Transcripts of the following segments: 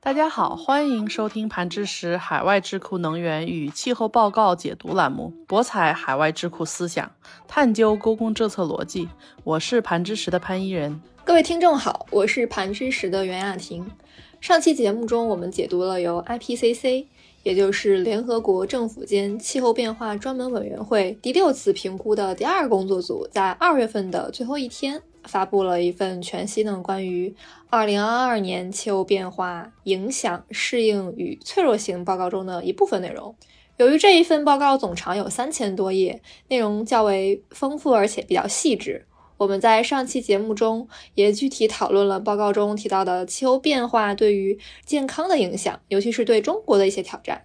大家好，欢迎收听盘知识海外智库能源与气候报告解读栏目，博采海外智库思想，探究公共政策逻辑。我是盘知识的潘一人。各位听众好，我是盘知识的袁雅婷。上期节目中，我们解读了由 IPCC，也就是联合国政府间气候变化专门委员会第六次评估的第二工作组，在二月份的最后一天。发布了一份全新的关于二零二二年气候变化影响、适应与脆弱性报告中的一部分内容。由于这一份报告总长有三千多页，内容较为丰富而且比较细致，我们在上期节目中也具体讨论了报告中提到的气候变化对于健康的影响，尤其是对中国的一些挑战。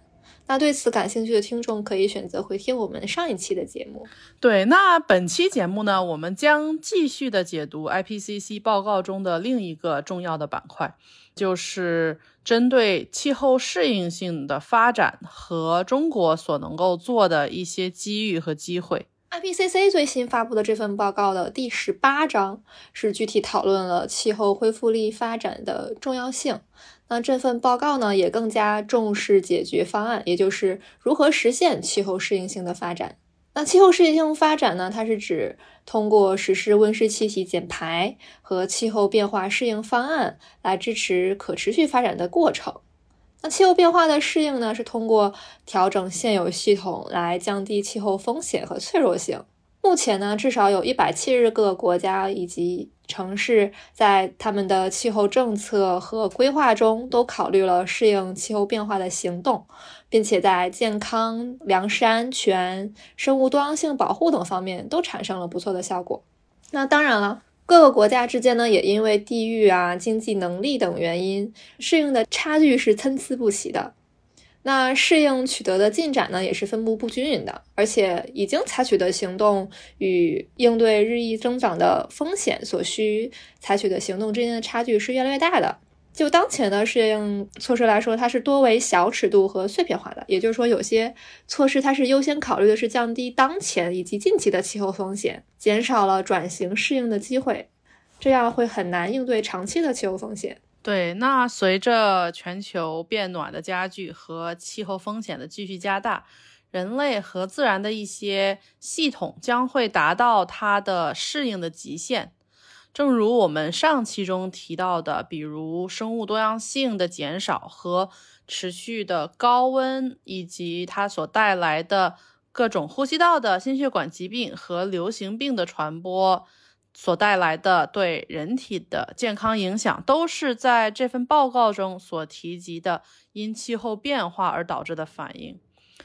那对此感兴趣的听众可以选择回听我们上一期的节目。对，那本期节目呢，我们将继续的解读 IPCC 报告中的另一个重要的板块，就是针对气候适应性的发展和中国所能够做的一些机遇和机会。IPCC 最新发布的这份报告的第十八章是具体讨论了气候恢复力发展的重要性。那这份报告呢，也更加重视解决方案，也就是如何实现气候适应性的发展。那气候适应性发展呢，它是指通过实施温室气体减排和气候变化适应方案来支持可持续发展的过程。那气候变化的适应呢，是通过调整现有系统来降低气候风险和脆弱性。目前呢，至少有一百七十个国家以及城市在他们的气候政策和规划中都考虑了适应气候变化的行动，并且在健康、粮食安全、生物多样性保护等方面都产生了不错的效果。那当然了，各个国家之间呢，也因为地域啊、经济能力等原因，适应的差距是参差不齐的。那适应取得的进展呢，也是分布不均匀的，而且已经采取的行动与应对日益增长的风险所需采取的行动之间的差距是越来越大的。就当前的适应措施来说，它是多为小尺度和碎片化的，也就是说，有些措施它是优先考虑的是降低当前以及近期的气候风险，减少了转型适应的机会，这样会很难应对长期的气候风险。对，那随着全球变暖的加剧和气候风险的继续加大，人类和自然的一些系统将会达到它的适应的极限。正如我们上期中提到的，比如生物多样性的减少和持续的高温，以及它所带来的各种呼吸道的心血管疾病和流行病的传播。所带来的对人体的健康影响，都是在这份报告中所提及的因气候变化而导致的反应。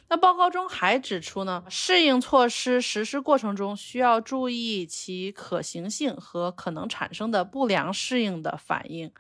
那报告中还指出呢，适应措施实施过程中需要注意其可行性和可能产生的不良适应的反应。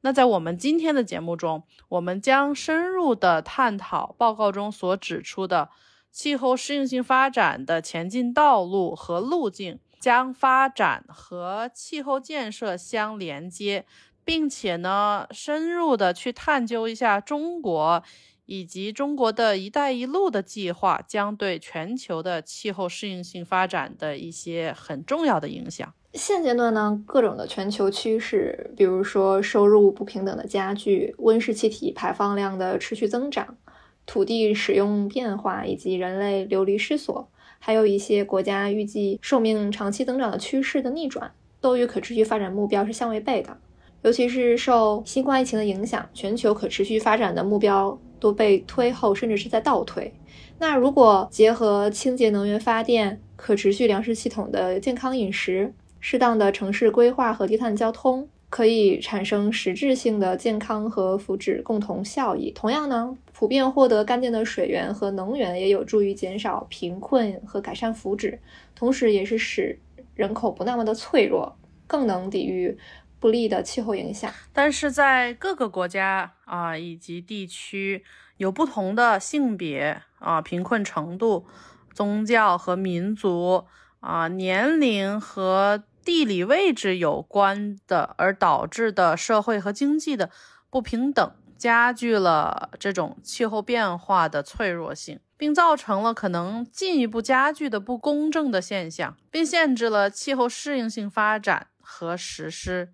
那在我们今天的节目中，我们将深入的探讨报告中所指出的气候适应性发展的前进道路和路径。将发展和气候建设相连接，并且呢，深入的去探究一下中国以及中国的一带一路的计划将对全球的气候适应性发展的一些很重要的影响。现阶段呢，各种的全球趋势，比如说收入不平等的加剧、温室气体排放量的持续增长、土地使用变化以及人类流离失所。还有一些国家预计寿命长期增长的趋势的逆转，都与可持续发展目标是相违背的。尤其是受新冠疫情的影响，全球可持续发展的目标都被推后，甚至是在倒推。那如果结合清洁能源发电、可持续粮食系统的健康饮食、适当的城市规划和低碳交通，可以产生实质性的健康和福祉共同效益。同样呢。普遍获得干净的水源和能源，也有助于减少贫困和改善福祉，同时也是使人口不那么的脆弱，更能抵御不利的气候影响。但是在各个国家啊以及地区，有不同的性别啊、贫困程度、宗教和民族啊、年龄和地理位置有关的，而导致的社会和经济的不平等。加剧了这种气候变化的脆弱性，并造成了可能进一步加剧的不公正的现象，并限制了气候适应性发展和实施。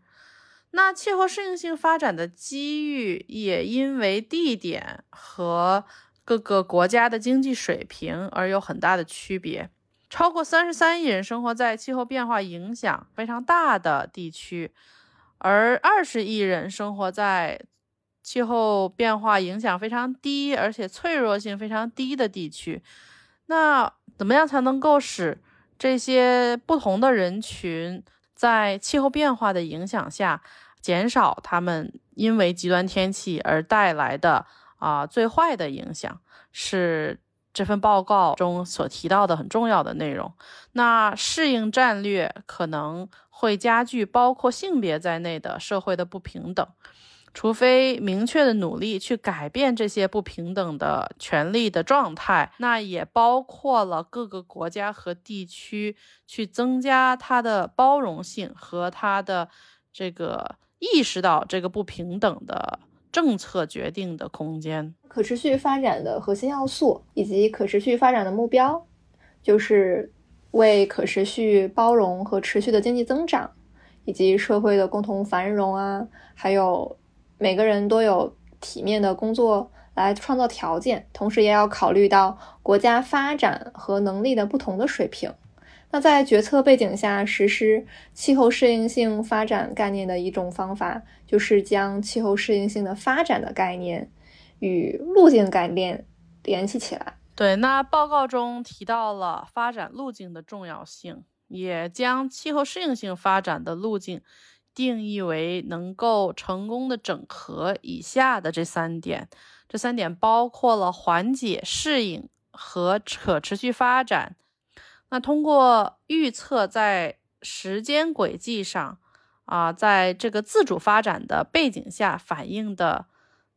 那气候适应性发展的机遇也因为地点和各个国家的经济水平而有很大的区别。超过三十三亿人生活在气候变化影响非常大的地区，而二十亿人生活在气候变化影响非常低而且脆弱性非常低的地区。那怎么样才能够使这些不同的人群在气候变化的影响下减少他们因为极端天气而带来的啊最坏的影响？是。这份报告中所提到的很重要的内容，那适应战略可能会加剧包括性别在内的社会的不平等，除非明确的努力去改变这些不平等的权利的状态，那也包括了各个国家和地区去增加它的包容性和它的这个意识到这个不平等的。政策决定的空间，可持续发展的核心要素以及可持续发展的目标，就是为可持续、包容和持续的经济增长，以及社会的共同繁荣啊，还有每个人都有体面的工作来创造条件，同时也要考虑到国家发展和能力的不同的水平。那在决策背景下实施气候适应性发展概念的一种方法，就是将气候适应性的发展的概念与路径概念联系起来。对，那报告中提到了发展路径的重要性，也将气候适应性发展的路径定义为能够成功的整合以下的这三点。这三点包括了缓解、适应和可持续发展。那通过预测在时间轨迹上，啊，在这个自主发展的背景下反映的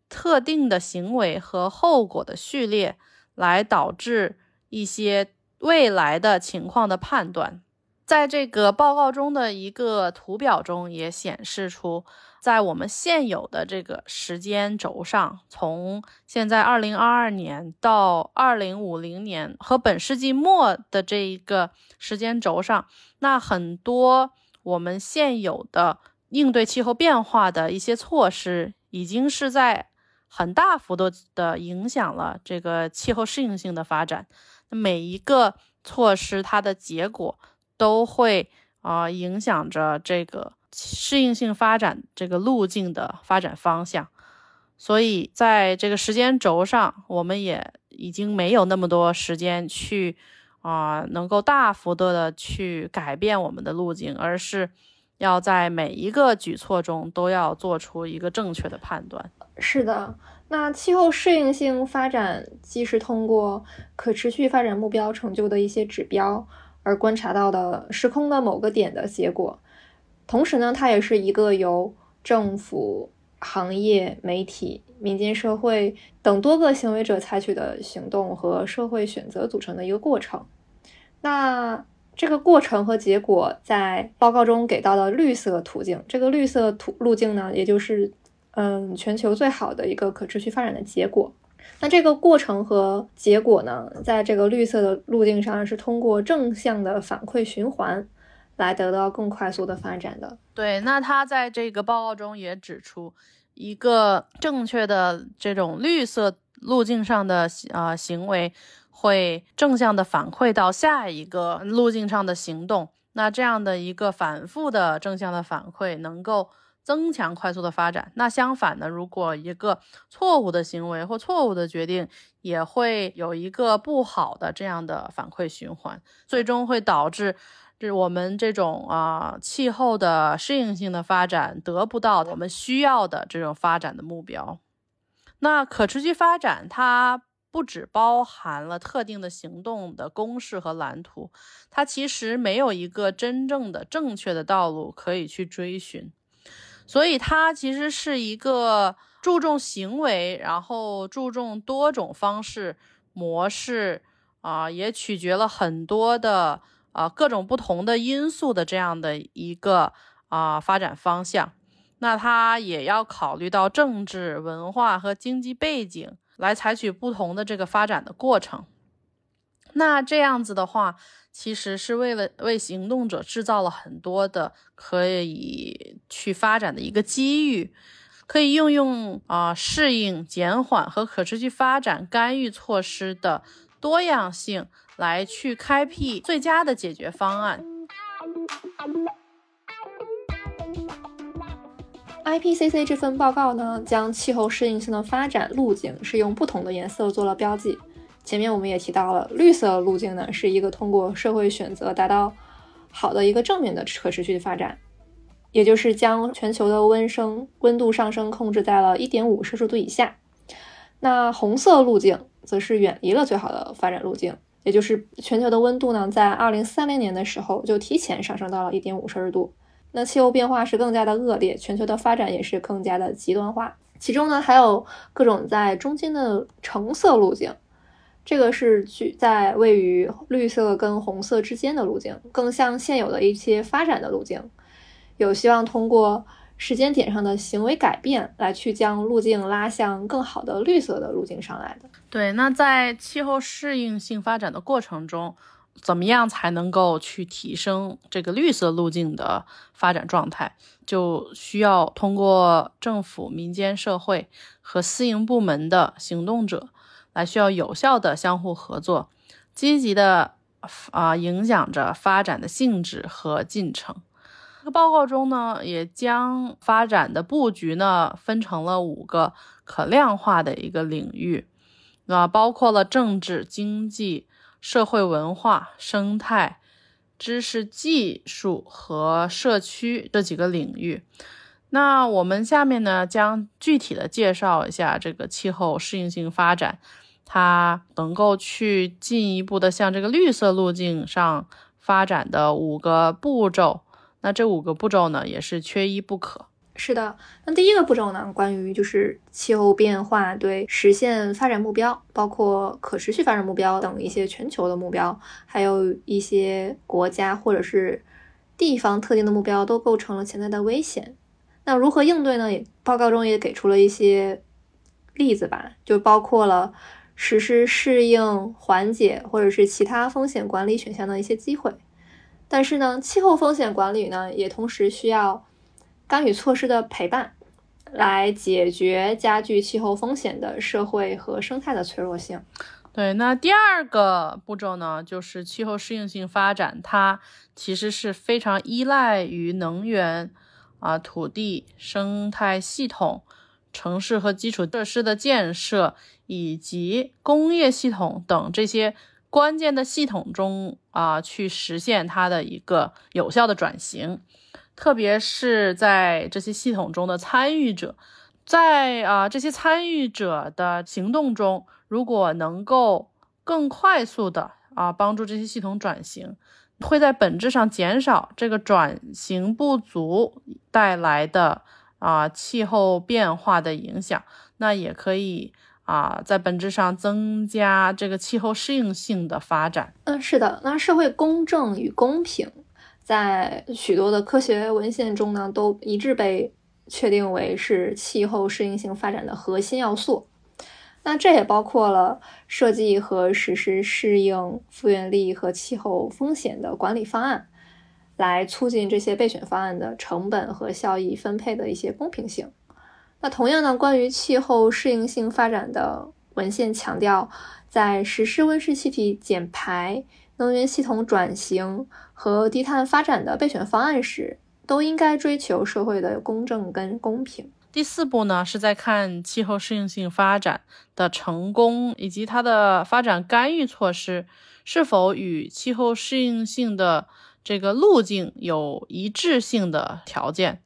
特定的行为和后果的序列，来导致一些未来的情况的判断。在这个报告中的一个图表中也显示出。在我们现有的这个时间轴上，从现在二零二二年到二零五零年和本世纪末的这一个时间轴上，那很多我们现有的应对气候变化的一些措施，已经是在很大幅度的影响了这个气候适应性的发展。每一个措施，它的结果都会啊影响着这个。适应性发展这个路径的发展方向，所以在这个时间轴上，我们也已经没有那么多时间去啊，能够大幅度的去改变我们的路径，而是要在每一个举措中都要做出一个正确的判断。是的，那气候适应性发展既是通过可持续发展目标成就的一些指标而观察到的时空的某个点的结果。同时呢，它也是一个由政府、行业、媒体、民间社会等多个行为者采取的行动和社会选择组成的一个过程。那这个过程和结果在报告中给到了绿色途径。这个绿色途路径呢，也就是嗯，全球最好的一个可持续发展的结果。那这个过程和结果呢，在这个绿色的路径上是通过正向的反馈循环。来得到更快速的发展的。对，那他在这个报告中也指出，一个正确的这种绿色路径上的啊行为，会正向的反馈到下一个路径上的行动。那这样的一个反复的正向的反馈，能够增强快速的发展。那相反呢，如果一个错误的行为或错误的决定，也会有一个不好的这样的反馈循环，最终会导致。是我们这种啊气候的适应性的发展得不到我们需要的这种发展的目标。那可持续发展它不只包含了特定的行动的公式和蓝图，它其实没有一个真正的正确的道路可以去追寻。所以它其实是一个注重行为，然后注重多种方式模式啊，也取决了很多的。啊，各种不同的因素的这样的一个啊发展方向，那它也要考虑到政治、文化和经济背景，来采取不同的这个发展的过程。那这样子的话，其实是为了为行动者制造了很多的可以去发展的一个机遇，可以运用啊适应、减缓和可持续发展干预措施的多样性来去开辟最佳的解决方案。IPCC 这份报告呢，将气候适应性的发展路径是用不同的颜色做了标记。前面我们也提到了，绿色路径呢是一个通过社会选择达到好的一个正面的可持续发展，也就是将全球的温升温度上升控制在了一点五摄氏度以下。那红色路径则是远离了最好的发展路径，也就是全球的温度呢在二零三零年的时候就提前上升到了一点五摄氏度。那气候变化是更加的恶劣，全球的发展也是更加的极端化。其中呢还有各种在中间的橙色路径。这个是去在位于绿色跟红色之间的路径，更像现有的一些发展的路径，有希望通过时间点上的行为改变来去将路径拉向更好的绿色的路径上来的。对，那在气候适应性发展的过程中，怎么样才能够去提升这个绿色路径的发展状态？就需要通过政府、民间社会和私营部门的行动者。来需要有效的相互合作，积极的啊影响着发展的性质和进程。这个报告中呢，也将发展的布局呢分成了五个可量化的一个领域，啊，包括了政治、经济、社会、文化、生态、知识、技术和社区这几个领域。那我们下面呢，将具体的介绍一下这个气候适应性发展。它能够去进一步的向这个绿色路径上发展的五个步骤，那这五个步骤呢，也是缺一不可。是的，那第一个步骤呢，关于就是气候变化对实现发展目标，包括可持续发展目标等一些全球的目标，还有一些国家或者是地方特定的目标，都构成了潜在的危险。那如何应对呢？也报告中也给出了一些例子吧，就包括了。实施适应、缓解或者是其他风险管理选项的一些机会，但是呢，气候风险管理呢也同时需要干预措施的陪伴，来解决加剧气候风险的社会和生态的脆弱性。对，那第二个步骤呢，就是气候适应性发展，它其实是非常依赖于能源啊、土地、生态系统。城市和基础设施的建设，以及工业系统等这些关键的系统中啊，去实现它的一个有效的转型。特别是在这些系统中的参与者，在啊这些参与者的行动中，如果能够更快速的啊帮助这些系统转型，会在本质上减少这个转型不足带来的。啊，气候变化的影响，那也可以啊，在本质上增加这个气候适应性的发展。嗯，是的，那社会公正与公平，在许多的科学文献中呢，都一致被确定为是气候适应性发展的核心要素。那这也包括了设计和实施适应复原力和气候风险的管理方案。来促进这些备选方案的成本和效益分配的一些公平性。那同样呢，关于气候适应性发展的文献强调，在实施温室气体减排、能源系统转型和低碳发展的备选方案时，都应该追求社会的公正跟公平。第四步呢，是在看气候适应性发展的成功以及它的发展干预措施是否与气候适应性的。这个路径有一致性的条件，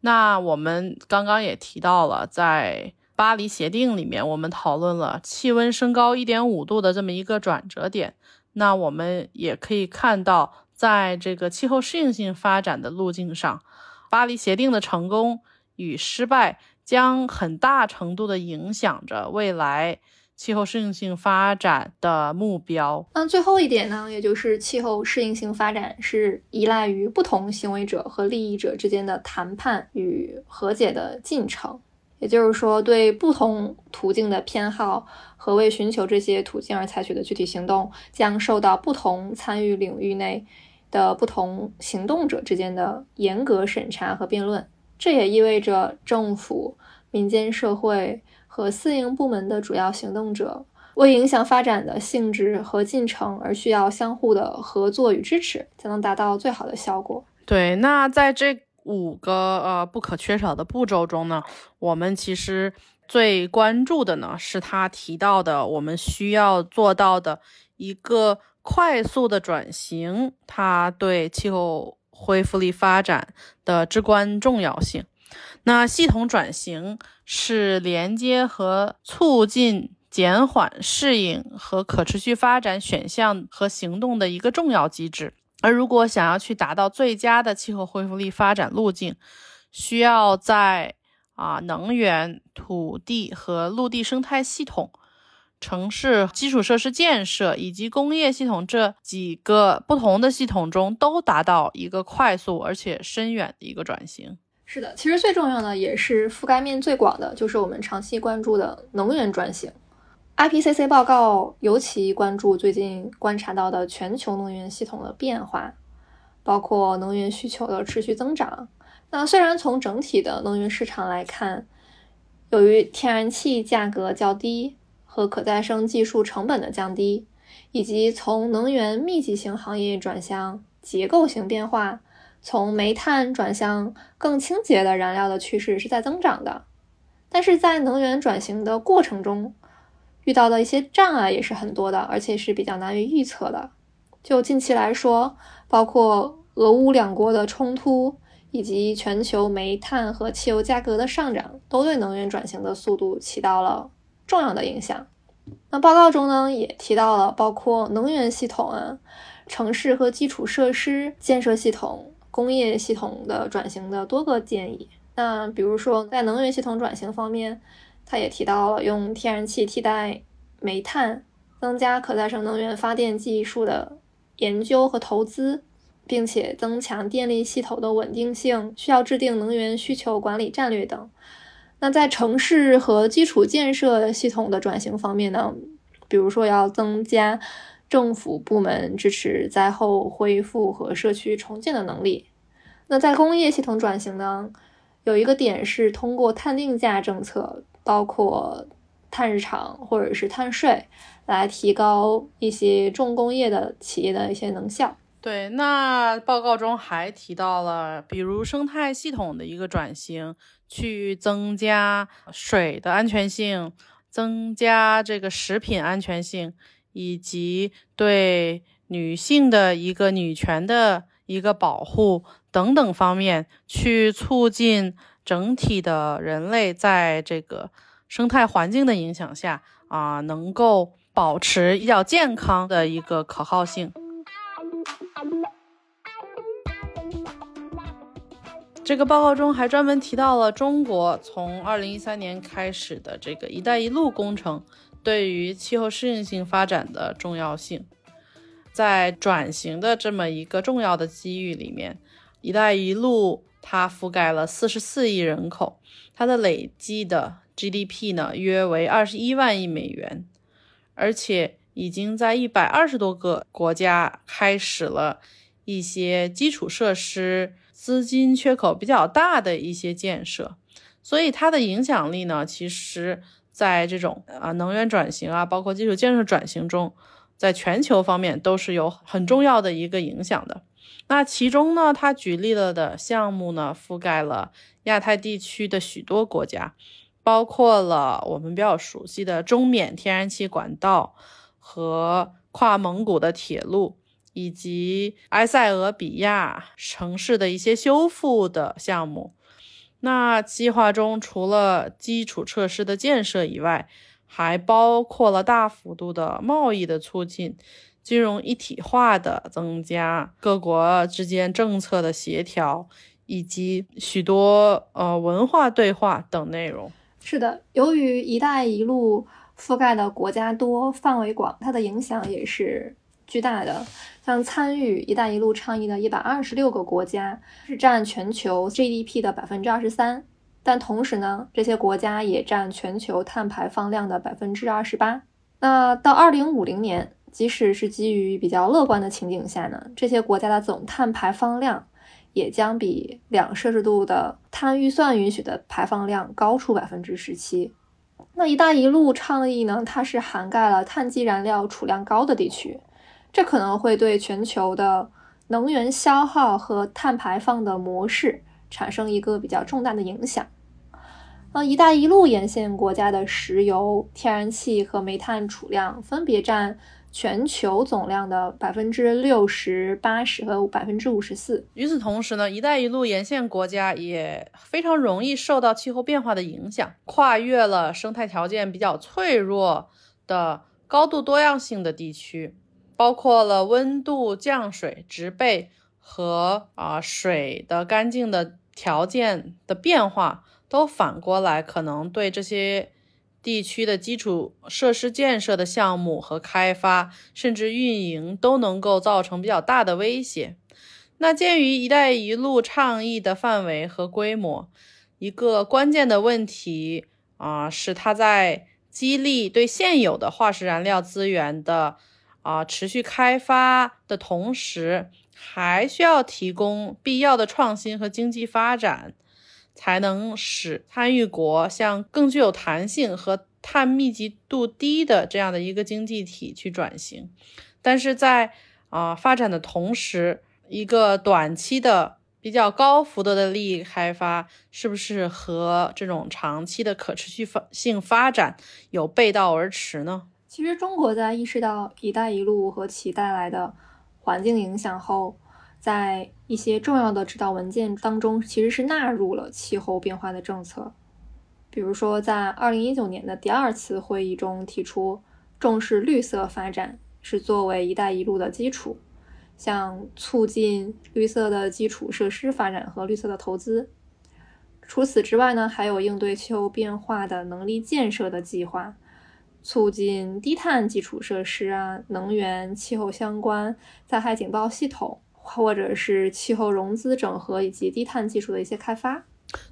那我们刚刚也提到了，在巴黎协定里面，我们讨论了气温升高一点五度的这么一个转折点。那我们也可以看到，在这个气候适应性发展的路径上，巴黎协定的成功与失败将很大程度的影响着未来。气候适应性发展的目标。那最后一点呢，也就是气候适应性发展是依赖于不同行为者和利益者之间的谈判与和解的进程。也就是说，对不同途径的偏好和为寻求这些途径而采取的具体行动，将受到不同参与领域内的不同行动者之间的严格审查和辩论。这也意味着政府、民间社会和私营部门的主要行动者为影响发展的性质和进程而需要相互的合作与支持，才能达到最好的效果。对，那在这。五个呃不可缺少的步骤中呢，我们其实最关注的呢是他提到的我们需要做到的一个快速的转型，它对气候恢复力发展的至关重要性。那系统转型是连接和促进、减缓、适应和可持续发展选项和行动的一个重要机制。而如果想要去达到最佳的气候恢复力发展路径，需要在啊能源、土地和陆地生态系统、城市基础设施建设以及工业系统这几个不同的系统中都达到一个快速而且深远的一个转型。是的，其实最重要的也是覆盖面最广的，就是我们长期关注的能源转型。IPCC 报告尤其关注最近观察到的全球能源系统的变化，包括能源需求的持续增长。那虽然从整体的能源市场来看，由于天然气价格较低和可再生技术成本的降低，以及从能源密集型行业转向结构性变化，从煤炭转向更清洁的燃料的趋势是在增长的。但是在能源转型的过程中，遇到的一些障碍也是很多的，而且是比较难以预测的。就近期来说，包括俄乌两国的冲突，以及全球煤炭和汽油价格的上涨，都对能源转型的速度起到了重要的影响。那报告中呢，也提到了包括能源系统啊、城市和基础设施建设系统、工业系统的转型的多个建议。那比如说，在能源系统转型方面，他也提到了用天然气替代煤炭，增加可再生能源发电技术的研究和投资，并且增强电力系统的稳定性，需要制定能源需求管理战略等。那在城市和基础建设系统的转型方面呢？比如说要增加政府部门支持灾后恢复和社区重建的能力。那在工业系统转型呢？有一个点是通过碳定价政策。包括碳市场或者是碳税，来提高一些重工业的企业的一些能效。对，那报告中还提到了，比如生态系统的一个转型，去增加水的安全性，增加这个食品安全性，以及对女性的一个女权的一个保护等等方面，去促进。整体的人类在这个生态环境的影响下啊，能够保持比较健康的一个可靠性。这个报告中还专门提到了中国从二零一三年开始的这个“一带一路”工程对于气候适应性发展的重要性。在转型的这么一个重要的机遇里面，“一带一路”。它覆盖了四十四亿人口，它的累计的 GDP 呢约为二十一万亿美元，而且已经在一百二十多个国家开始了一些基础设施资金缺口比较大的一些建设，所以它的影响力呢，其实在这种啊能源转型啊，包括基础建设转型中，在全球方面都是有很重要的一个影响的。那其中呢，他举例了的项目呢，覆盖了亚太地区的许多国家，包括了我们比较熟悉的中缅天然气管道和跨蒙古的铁路，以及埃塞俄比亚城市的一些修复的项目。那计划中除了基础设施的建设以外，还包括了大幅度的贸易的促进。金融一体化的增加，各国之间政策的协调，以及许多呃文化对话等内容。是的，由于“一带一路”覆盖的国家多、范围广，它的影响也是巨大的。像参与“一带一路”倡议的一百二十六个国家，是占全球 GDP 的百分之二十三。但同时呢，这些国家也占全球碳排放量的百分之二十八。那到二零五零年，即使是基于比较乐观的情景下呢，这些国家的总碳排放量也将比两摄氏度的碳预算允许的排放量高出百分之十七。那“一带一路”倡议呢，它是涵盖了碳基燃料储量高的地区，这可能会对全球的能源消耗和碳排放的模式产生一个比较重大的影响。那“一带一路”沿线国家的石油、天然气和煤炭储量分别占全球总量的百分之六十八十和百分之五十四。与此同时呢，“一带一路”沿线国家也非常容易受到气候变化的影响，跨越了生态条件比较脆弱的高度多样性的地区，包括了温度、降水、植被和啊水的干净的条件的变化。都反过来，可能对这些地区的基础设施建设的项目和开发，甚至运营，都能够造成比较大的威胁。那鉴于“一带一路”倡议的范围和规模，一个关键的问题啊，是它在激励对现有的化石燃料资源的啊持续开发的同时，还需要提供必要的创新和经济发展。才能使参与国向更具有弹性和碳密集度低的这样的一个经济体去转型，但是在啊发展的同时，一个短期的比较高幅度的利益开发，是不是和这种长期的可持续发性发展有背道而驰呢？其实，中国在意识到“一带一路”和其带来的环境影响后，在一些重要的指导文件当中，其实是纳入了气候变化的政策。比如说，在二零一九年的第二次会议中提出，重视绿色发展是作为“一带一路”的基础，像促进绿色的基础设施发展和绿色的投资。除此之外呢，还有应对气候变化的能力建设的计划，促进低碳基础设施啊，能源、气候相关灾害警报系统。或者是气候融资整合以及低碳技术的一些开发。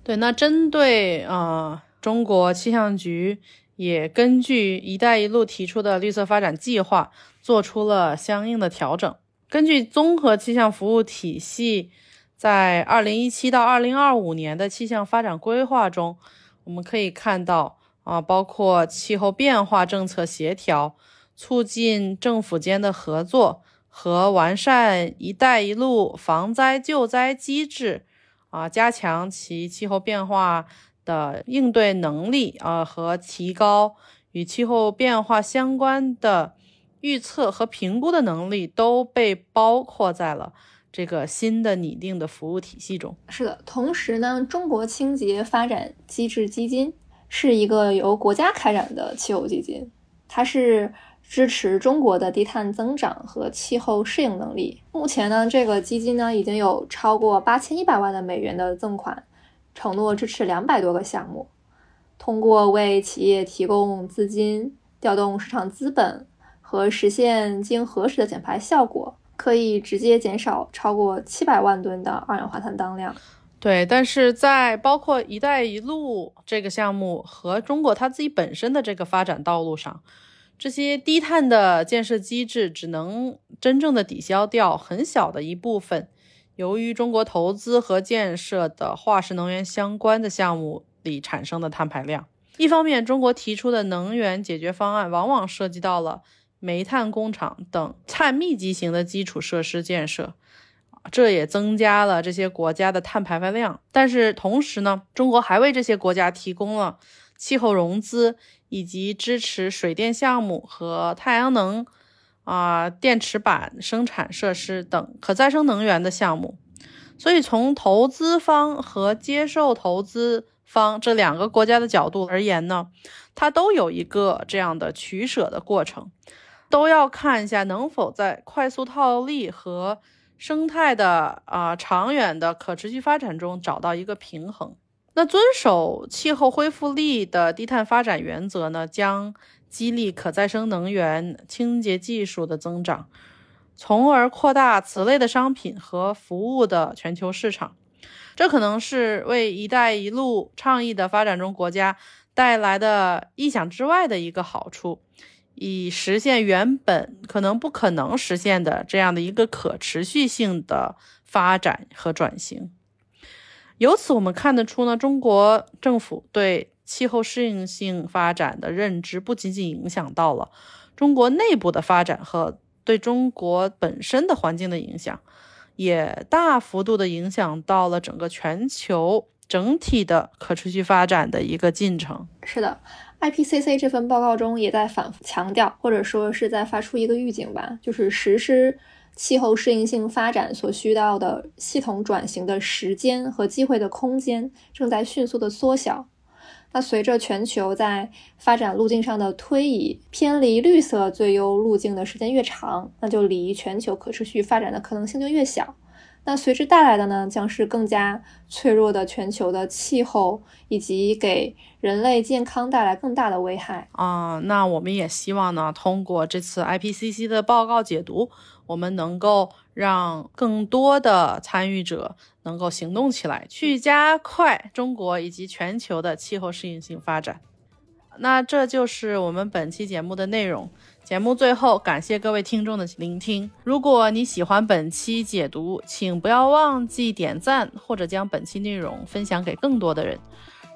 对，那针对呃中国气象局也根据“一带一路”提出的绿色发展计划做出了相应的调整。根据综合气象服务体系在二零一七到二零二五年的气象发展规划中，我们可以看到啊，包括气候变化政策协调，促进政府间的合作。和完善“一带一路”防灾救灾机制，啊，加强其气候变化的应对能力，啊，和提高与气候变化相关的预测和评估的能力，都被包括在了这个新的拟定的服务体系中。是的，同时呢，中国清洁发展机制基金是一个由国家开展的气候基金，它是。支持中国的低碳增长和气候适应能力。目前呢，这个基金呢已经有超过八千一百万的美元的赠款，承诺支持两百多个项目。通过为企业提供资金、调动市场资本和实现经核实的减排效果，可以直接减少超过七百万吨的二氧化碳当量。对，但是在包括“一带一路”这个项目和中国它自己本身的这个发展道路上。这些低碳的建设机制只能真正的抵消掉很小的一部分，由于中国投资和建设的化石能源相关的项目里产生的碳排量。一方面，中国提出的能源解决方案往往涉及到了煤炭工厂等碳密集型的基础设施建设，这也增加了这些国家的碳排放量。但是同时呢，中国还为这些国家提供了气候融资。以及支持水电项目和太阳能啊电池板生产设施等可再生能源的项目，所以从投资方和接受投资方这两个国家的角度而言呢，它都有一个这样的取舍的过程，都要看一下能否在快速套利和生态的啊长远的可持续发展中找到一个平衡。那遵守气候恢复力的低碳发展原则呢，将激励可再生能源、清洁技术的增长，从而扩大此类的商品和服务的全球市场。这可能是为“一带一路”倡议的发展中国家带来的意想之外的一个好处，以实现原本可能不可能实现的这样的一个可持续性的发展和转型。由此我们看得出呢，中国政府对气候适应性发展的认知，不仅仅影响到了中国内部的发展和对中国本身的环境的影响，也大幅度的影响到了整个全球整体的可持续发展的一个进程。是的，IPCC 这份报告中也在反复强调，或者说是在发出一个预警吧，就是实施。气候适应性发展所需要的系统转型的时间和机会的空间正在迅速的缩小。那随着全球在发展路径上的推移，偏离绿色最优路径的时间越长，那就离全球可持续发展的可能性就越小。那随之带来的呢，将是更加脆弱的全球的气候，以及给人类健康带来更大的危害。啊，那我们也希望呢，通过这次 IPCC 的报告解读。我们能够让更多的参与者能够行动起来，去加快中国以及全球的气候适应性发展。那这就是我们本期节目的内容。节目最后，感谢各位听众的聆听。如果你喜欢本期解读，请不要忘记点赞或者将本期内容分享给更多的人。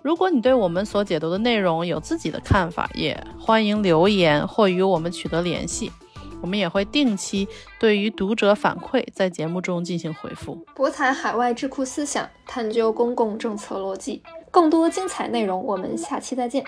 如果你对我们所解读的内容有自己的看法，也欢迎留言或与我们取得联系。我们也会定期对于读者反馈在节目中进行回复，博采海外智库思想，探究公共政策逻辑，更多精彩内容，我们下期再见。